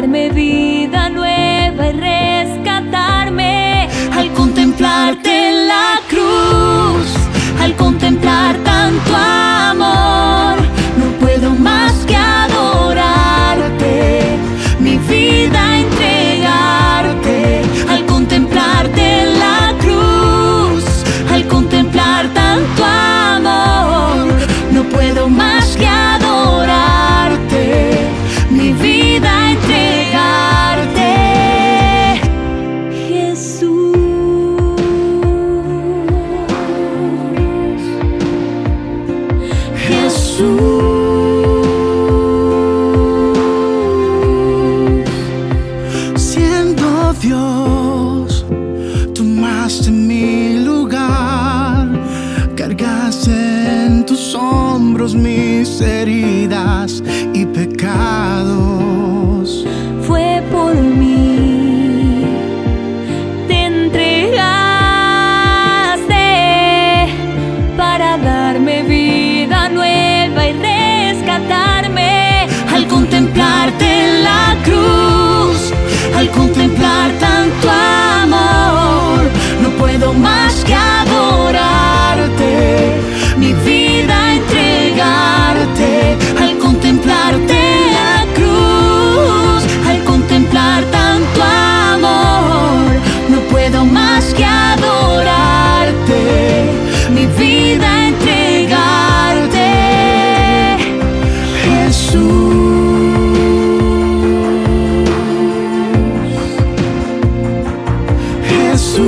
dejarme vivir. Jesús. Siendo Dios, tomaste mi lugar, cargaste en tus hombros mis heridas y pecados. Jesús,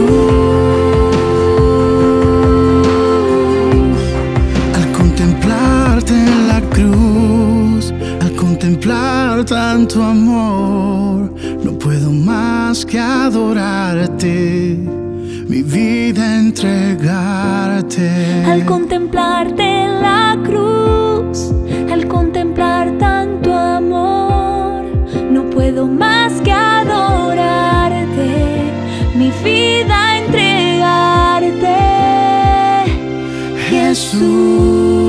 al contemplarte en la cruz, al contemplar tanto amor, no puedo más que adorarte, mi vida entregarte. Al contemplarte en la cruz, al contemplar tanto amor, no puedo más que adorarte. 宿